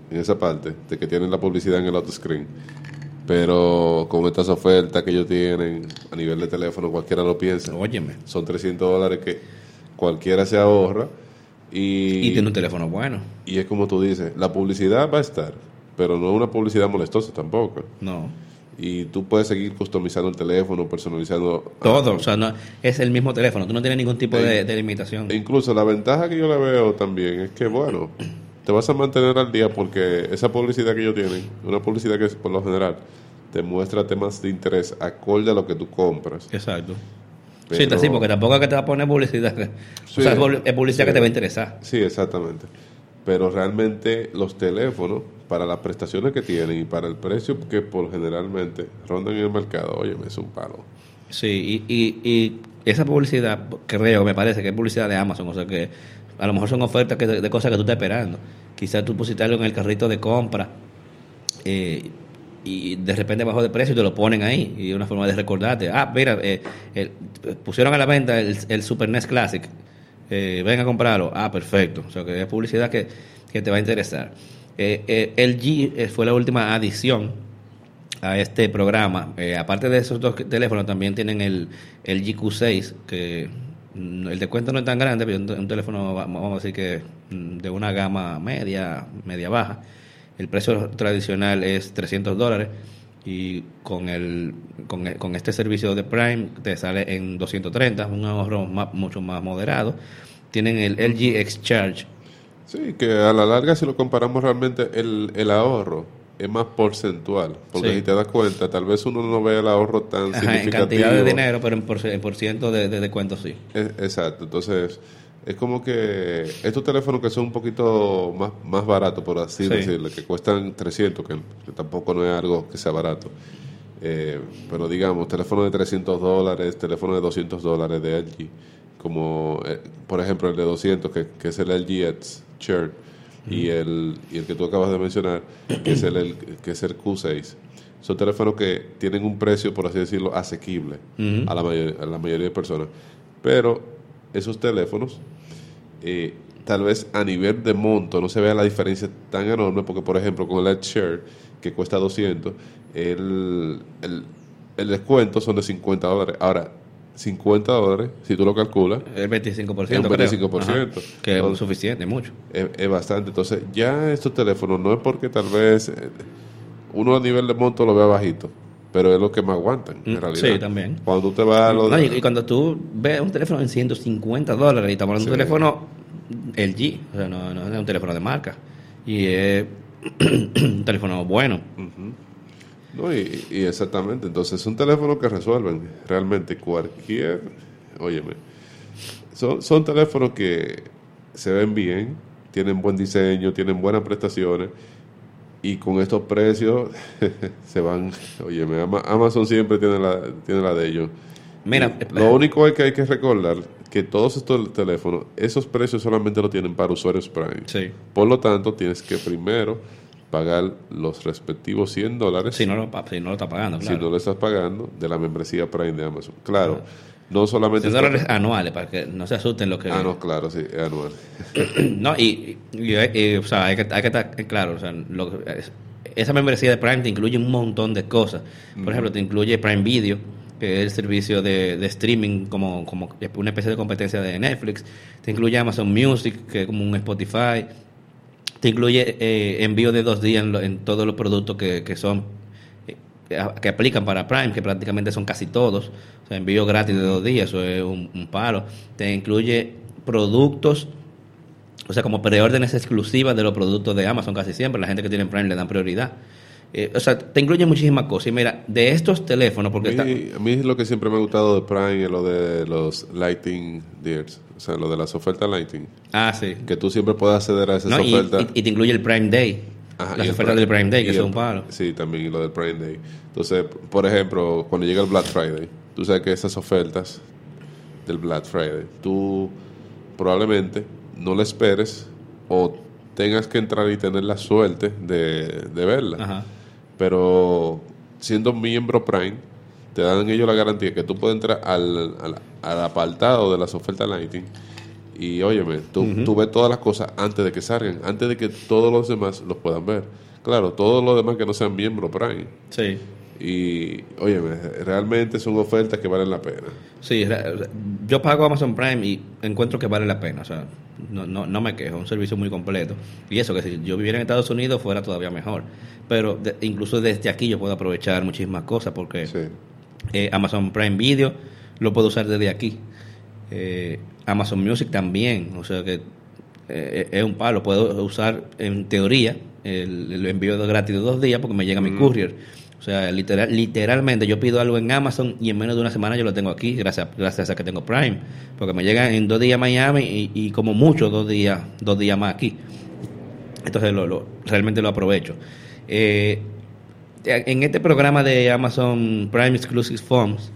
en esa parte, de que tienen la publicidad en el auto screen. Pero con estas ofertas que ellos tienen a nivel de teléfono, cualquiera lo piensa. Óyeme. Son 300 dólares que cualquiera se ahorra. Y, Y tiene un teléfono bueno. y es como tú dices, la publicidad va a estar, pero no una publicidad molestosa tampoco. No. Y tú puedes seguir customizando el teléfono, personalizando. Todo. O sea, no, es el mismo teléfono. Tú no tienes ningún tipo de, Eh, de limitación. E incluso la ventaja que yo le veo también es que, bueno, te vas a mantener al día porque esa publicidad que ellos tienen, una publicidad que por lo general te muestra temas de interés acorde a lo que tú compras. Exacto. Pero- Sí, sí, porque tampoco es que te va a poner publicidad. Sí. o sea, es publi- es publicidad Sí. que te va a interesar. Sí, exactamente. Pero realmente los teléfonos, para las prestaciones que tienen y para el precio que por generalmente rondan en el mercado, oye, es un palo. Sí, y, y, y esa publicidad, creo, me parece que es publicidad de Amazon, o sea que a lo mejor son ofertas que, de cosas que tú estás esperando. Quizás tú pusiste algo en el carrito de compra eh, y de repente bajó de precio y te lo ponen ahí. Y es una forma de recordarte. Ah, mira, eh, pusieron a la venta el, el Super NES Classic. Eh, ven a comprarlo. Ah, perfecto. O sea que es publicidad que, que te va a interesar. Eh, eh, el G eh, fue la última adición a este programa. Eh, aparte de esos dos teléfonos, también tienen el, el GQ6, que mm, el descuento no es tan grande, pero un, un teléfono, va- vamos a decir que mm, de una gama media, media baja. El precio tradicional es 300 dólares y con, el, con, el- con este servicio de Prime te sale en 230, un ahorro ma- mucho más moderado. Tienen el LG X-Charge, Sí, que a la larga si lo comparamos realmente el, el ahorro es más porcentual, porque Sí. si te das cuenta, tal vez uno no ve el ahorro tan Ajá, en significativo. cantidad de dinero, pero en, por, en por ciento de, de descuento sí. Es- exacto, entonces es como que estos teléfonos que son un poquito más, más baratos, por así Sí. decirlo, que cuestan 300, que, que tampoco no es algo que sea barato. Eh, pero digamos, teléfono de 300 dólares, teléfono de 200 dólares de LG, como eh, por ejemplo el de 200, que, que es el LG X Shirt, y, el, y el que tú acabas de mencionar, que es el, el- que es el Q6. Son teléfonos que tienen un precio, por así decirlo, asequible a, la mayor- a la mayoría de personas. Pero esos teléfonos, eh, tal vez a nivel de monto no se vea la diferencia tan enorme, porque por ejemplo con el Share, que cuesta 200, el, el, el descuento son de 50 dólares. Ahora, 50 dólares, si tú lo calculas, El 25%. Es un creo. 25%. Ajá. Que es suficiente, mucho. es, es bastante. Entonces, ya estos teléfonos no es porque tal vez eh, uno a nivel de monto lo vea bajito, pero es lo que más aguantan, en Mm, realidad. sí, también. Cuando tú te vas a lo No, de- y, cuando tú ves un teléfono en 150 dólares y estamos hablando un teléfono LG, o sea, no, no es un teléfono de marca. Y es un teléfono bueno. No, y, y exactamente. Entonces, son teléfonos que resuelven realmente cualquier. Óyeme. Son, son teléfonos que se ven bien, tienen buen diseño, tienen buenas prestaciones. Y con estos precios se van. Ama- Amazon siempre tiene la, tiene la de ellos. Mira, lo único es que hay que recordar que todos estos teléfonos, esos precios solamente lo tienen para usuarios Prime. Sí. Por lo tanto, tienes que primero pagar los respectivos 100 dólares Si no lo, si no lo está pagando, si claro. no lo estás pagando de la membresía Prime de Amazon. Claro, no solamente... 100 está- dólares anuales, para que no se asusten los que... Ah, no, claro, sí, es anual. No, y, y- y, o sea, hay que, hay que estar claro, o sea, lo- esa membresía de Prime te incluye un montón de cosas. Por ejemplo, te incluye Prime Video, que es el servicio de, de streaming como, como una especie de competencia de Netflix. Te incluye Amazon Music, que es como un Spotify. Te incluye eh, envío de dos días en, lo- en todos los productos que, que son que aplican para Prime, que prácticamente son casi todos. O sea, envío gratis de dos días, eso es un, un palo. Te incluye productos, o sea, como preórdenes exclusivas de los productos de Amazon casi siempre. La gente que tiene Prime le dan prioridad. Eh, o sea, te incluye muchísimas cosas. Y mira, de estos teléfonos, porque a, está, mí, a mí lo que siempre me ha gustado de Prime es lo de los Lighting Deals, o sea, lo de las ofertas Lighting, Ah, sí. que tú siempre puedes acceder a esas No, y, ofertas. y- y te incluye el Prime Day. Ajá, las ofertas del Prime Day, que son un palo. Sí, también y lo del Prime Day. Entonces, por ejemplo, cuando llega el Black Friday, tú sabes que esas ofertas del Black Friday, tú probablemente no la esperes o tengas que entrar y tener la suerte de, de verla. Ajá. Pero siendo miembro Prime, te dan ellos la garantía que tú puedes entrar al, al, al apartado de las ofertas Lighting Y óyeme, tú, tú ves todas las cosas antes de que salgan, antes de que todos los demás los puedan ver. Claro, todos los demás que no sean miembros Prime. Sí. Y, óyeme, realmente son ofertas que valen la pena. Sí, yo pago Amazon Prime y encuentro que vale la pena. O sea, no, no, no me quejo, es un servicio muy completo. Y eso, que si yo viviera en Estados Unidos fuera todavía mejor. Pero de- incluso desde aquí yo puedo aprovechar muchísimas cosas porque Sí. eh, Amazon Prime Video lo puedo usar desde aquí. Eh, Amazon Music también, o sea que eh, es un palo. Puedo usar en teoría el, el envío de gratis de dos días porque me llega mi courier. O sea, literal, literalmente yo pido algo en Amazon y en menos de una semana yo lo tengo aquí gracias, gracias a que tengo Prime. Porque me llega en dos días a Miami y, y como mucho dos días, dos días más aquí. Entonces lo, lo- realmente lo aprovecho. Eh, en este programa de Amazon Prime Exclusive Forms,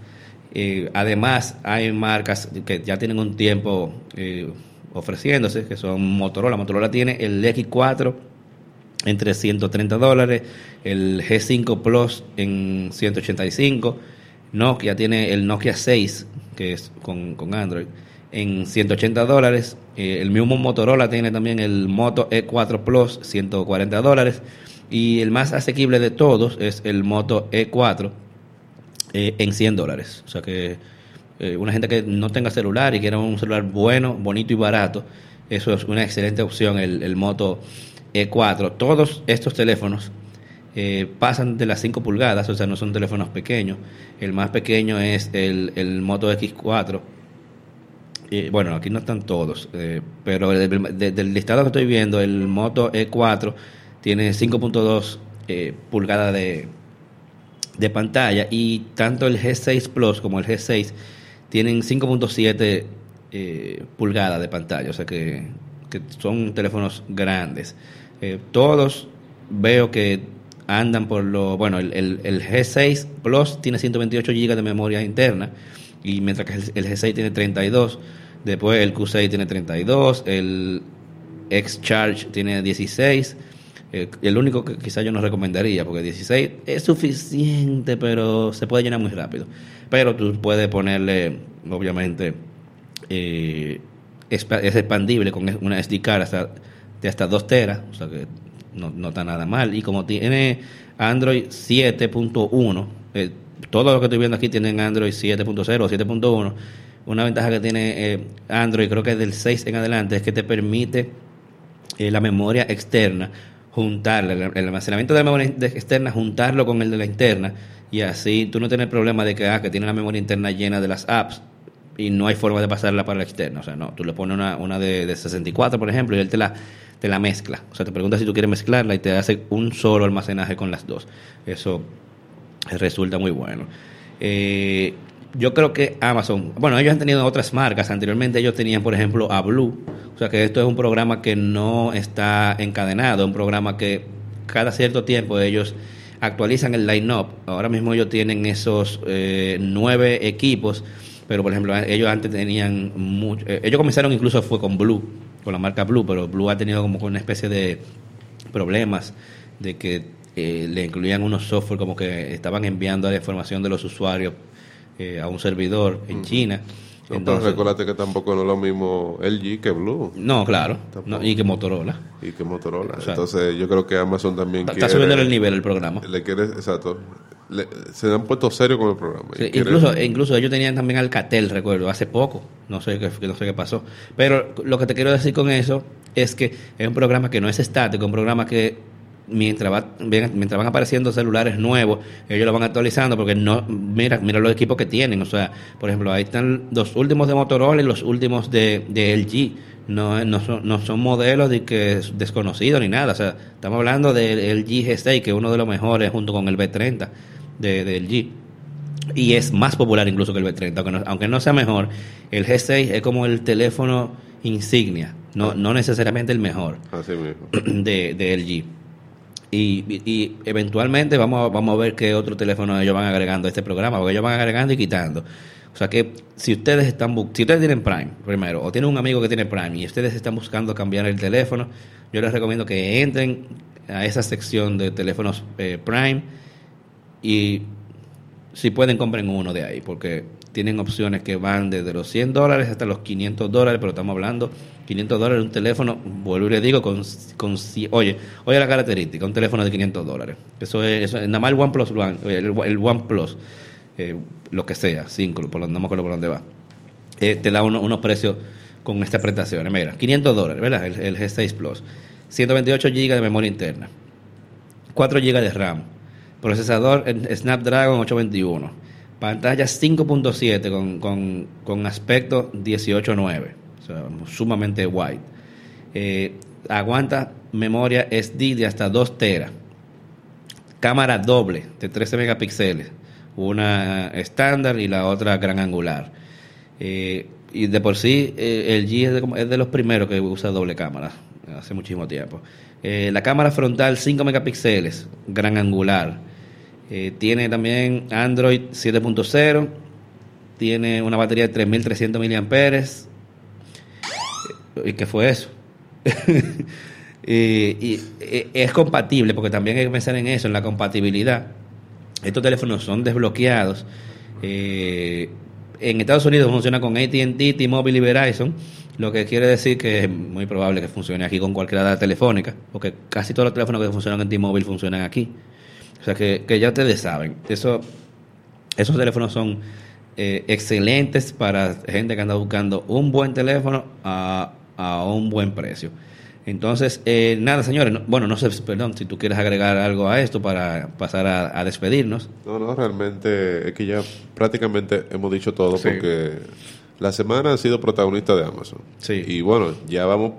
eh, además hay marcas que ya tienen un tiempo eh, ofreciéndose, que son Motorola. Motorola tiene el X4 en 330 dólares, el G5 Plus en 185, Nokia tiene el Nokia 6, que es con, Android, en 180 dólares, Eh, el mismo Motorola tiene también el Moto E4 Plus, 140 dólares, y el más asequible de todos es el Moto E4 eh, en 100 dólares. O sea que eh, una gente que no tenga celular y quiera un celular bueno, bonito y barato, eso es una excelente opción, el, Moto E4. Todos estos teléfonos eh, pasan de las 5 pulgadas, o sea, no son teléfonos pequeños. El más pequeño es el, el Moto X4. Eh, bueno, aquí no están todos, pero de- del listado que estoy viendo, el Moto E4 tiene 5.2 eh, pulgadas de, de pantalla y tanto el G6 Plus como el G6 tienen 5.7 eh, pulgadas de pantalla, o sea que, que son teléfonos grandes. Eh, todos veo que andan por lo... Bueno, el, el- el G6 Plus tiene 128 GB de memoria interna y mientras que el, el G6 tiene 32, después el Q6 tiene 32, el X-Charge tiene 16. Eh, el único que quizás yo no recomendaría, porque 16 es suficiente, pero se puede llenar muy rápido. Pero tú puedes ponerle, obviamente, eh, es expandible con una SD card hasta, de hasta 2 teras, o sea que no, no está nada mal. Y como tiene Android 7.1, eh, todo lo que estoy viendo aquí tienen Android 7.0 o 7.1. Una ventaja que tiene eh, Android, creo que es del 6 en adelante, es que te permite eh, la memoria externa, juntarla, el, almacenamiento de la memoria externa, juntarlo con el de la interna, y así tú no tienes problema de que, ah, que tiene la memoria interna llena de las apps y no hay forma de pasarla para la externa. O sea, no, tú le pones una, una de, de 64, por ejemplo, y él te la, te la mezcla. O sea, te pregunta si tú quieres mezclarla y te hace un solo almacenaje con las dos. Eso resulta muy bueno. Eh, yo creo que Amazon, bueno, ellos han tenido otras marcas. Anteriormente ellos tenían, por ejemplo, a Blue. O sea que esto es un programa que no está encadenado, un programa que cada cierto tiempo ellos actualizan el line-up. Ahora mismo ellos tienen esos eh, nueve equipos, pero por ejemplo, ellos antes tenían mucho, eh, ellos comenzaron incluso fue con Blue, con la marca Blue, pero Blue ha tenido como una especie de problemas de que eh, le incluían unos software como que estaban enviando la información de los usuarios eh, a un servidor en China. No, pero Entonces, recuérdate que tampoco no es lo mismo LG que Blue no, claro, no, y que Motorola. y que Motorola. Entonces yo creo que Amazon también Está, quiere... está subiendo el nivel el programa. Le quiere, exacto. Le- se han puesto serio con el programa. Sí, quiere- incluso, incluso ellos tenían también Alcatel, recuerdo, hace poco. No sé qué, no sé qué pasó. Pero lo que te quiero decir con eso es que es un programa que no es estático, un programa que mientras, va, mientras van apareciendo celulares nuevos, ellos lo van actualizando porque no, mira, mira los equipos que tienen. O sea, por ejemplo, ahí están los últimos de Motorola y los últimos de, de LG. No, no, son, no son modelos de que es desconocidos ni nada. O sea, estamos hablando del LG G6, que es uno de los mejores junto con el B30 de, de LG y es más popular incluso que el B30, aunque no, aunque no sea mejor, el G6 es como el teléfono insignia, no, no necesariamente el mejor Así mismo. de, de LG. Y, y- eventualmente vamos a, vamos a ver qué otro teléfono ellos van agregando a este programa, porque ellos van agregando y quitando. O sea que si ustedes están si ustedes tienen Prime primero, o tienen un amigo que tiene Prime y ustedes están buscando cambiar el teléfono, yo les recomiendo que entren a esa sección de teléfonos eh, Prime y si pueden compren uno de ahí, porque tienen opciones que van desde los 100 dólares hasta los 500 dólares, pero estamos hablando 500 dólares un teléfono, vuelvo y le digo, con, oye, oye la característica, un teléfono de 500 dólares. Eso es, eso nada más el OnePlus, el, el OnePlus, eh, lo que sea, 5, por, no me acuerdo por dónde va, eh, te da unos precios con estas prestaciones. Mira, 500 dólares, ¿verdad? El, el G6 Plus, 128 GB de memoria interna, 4 GB de RAM, procesador Snapdragon 821, pantalla 5.7 con, con, con, aspecto 18.9, o sea, sumamente wide. Eh, aguanta memoria SD de hasta 2 teras. Cámara doble de 13 megapíxeles, una estándar y la otra gran angular. Eh, y de por sí, eh, el G es de, es de, los primeros que usa doble cámara, hace muchísimo tiempo. La cámara frontal 5 megapíxeles, gran angular. Eh, tiene también Android 7.0. Tiene una batería de 3300 mAh. ¿Y qué fue eso? y, es compatible, porque también hay que pensar en eso, en la compatibilidad. Estos teléfonos son desbloqueados. Eh, en Estados Unidos funciona con ATT, T-Mobile y Verizon, lo que quiere decir que es muy probable que funcione aquí con cualquier edad telefónica, porque casi todos los teléfonos que funcionan en T-Mobile funcionan aquí. O sea que, ya ustedes saben, eso, esos teléfonos son eh, excelentes para gente que anda buscando un buen teléfono a, a un buen precio. Entonces, eh, nada, señores, bueno, no sé, perdón, si tú quieres agregar algo a esto para pasar a, despedirnos. No, no, realmente es que ya prácticamente hemos dicho todo porque la semana ha sido protagonista de Amazon. Sí. Y bueno, ya vamos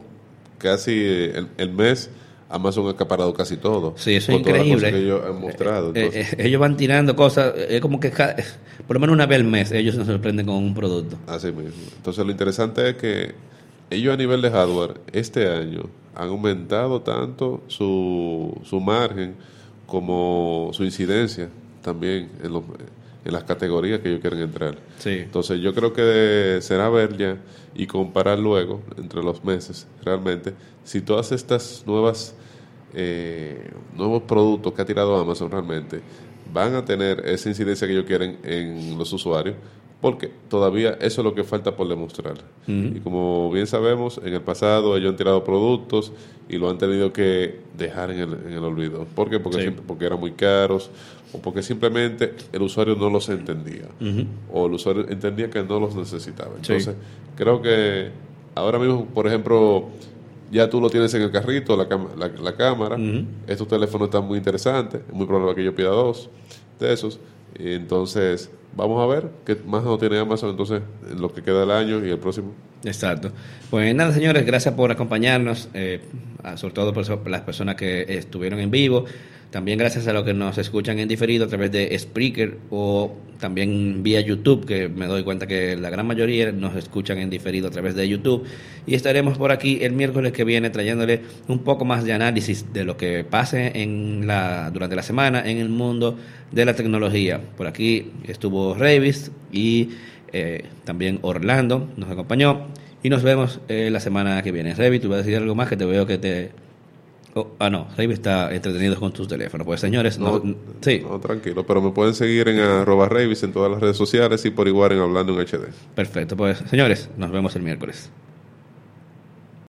casi el, mes. Amazon ha acaparado casi todo. Sí, eso es increíble. ellos han mostrado. Eh, eh, ellos van tirando cosas, es como que por lo menos una vez al mes ellos se sorprenden con un producto. Así mismo. Entonces lo interesante es que ellos a nivel de hardware este año han aumentado tanto su, su margen como su incidencia también en, los, en las categorías que ellos quieren entrar. Sí. Entonces yo creo que será ver ya y comparar luego entre los meses realmente si todas estas nuevas eh, nuevos productos que ha tirado Amazon realmente van a tener esa incidencia que ellos quieren en los usuarios porque todavía eso es lo que falta por demostrar. Y como bien sabemos, en el pasado ellos han tirado productos y lo han tenido que dejar en el, en el olvido. ¿Por qué? Porque, porque eran muy caros o porque simplemente el usuario no los entendía o el usuario entendía que no los necesitaba. Entonces, creo que ahora mismo, por ejemplo, ya tú lo tienes en el carrito, la, la, cámara, estos teléfonos están muy interesantes, es muy probable que yo pida dos de esos. Y entonces, vamos a ver qué más no tiene Amazon entonces en lo que queda del año y el próximo. Exacto. Pues nada, señores, gracias por acompañarnos, eh, sobre todo por las personas que estuvieron en vivo. También gracias a los que nos escuchan en diferido a través de Spreaker o también vía YouTube, que me doy cuenta que la gran mayoría nos escuchan en diferido a través de YouTube. Y estaremos por aquí el miércoles que viene trayéndole un poco más de análisis de lo que pase en la, durante la semana en el mundo de la tecnología. Por aquí estuvo Revis y eh, también Orlando nos acompañó. Y nos vemos eh, la semana que viene. Revis, tú vas a decir algo más que te veo que te Oh, ah, no, Ravi está entretenido con tus teléfonos. Pues señores, no, sí. tranquilo, pero me pueden seguir en arroba Ravis en todas las redes sociales y por igual en Hablando en HD. Perfecto, pues señores, nos vemos el miércoles.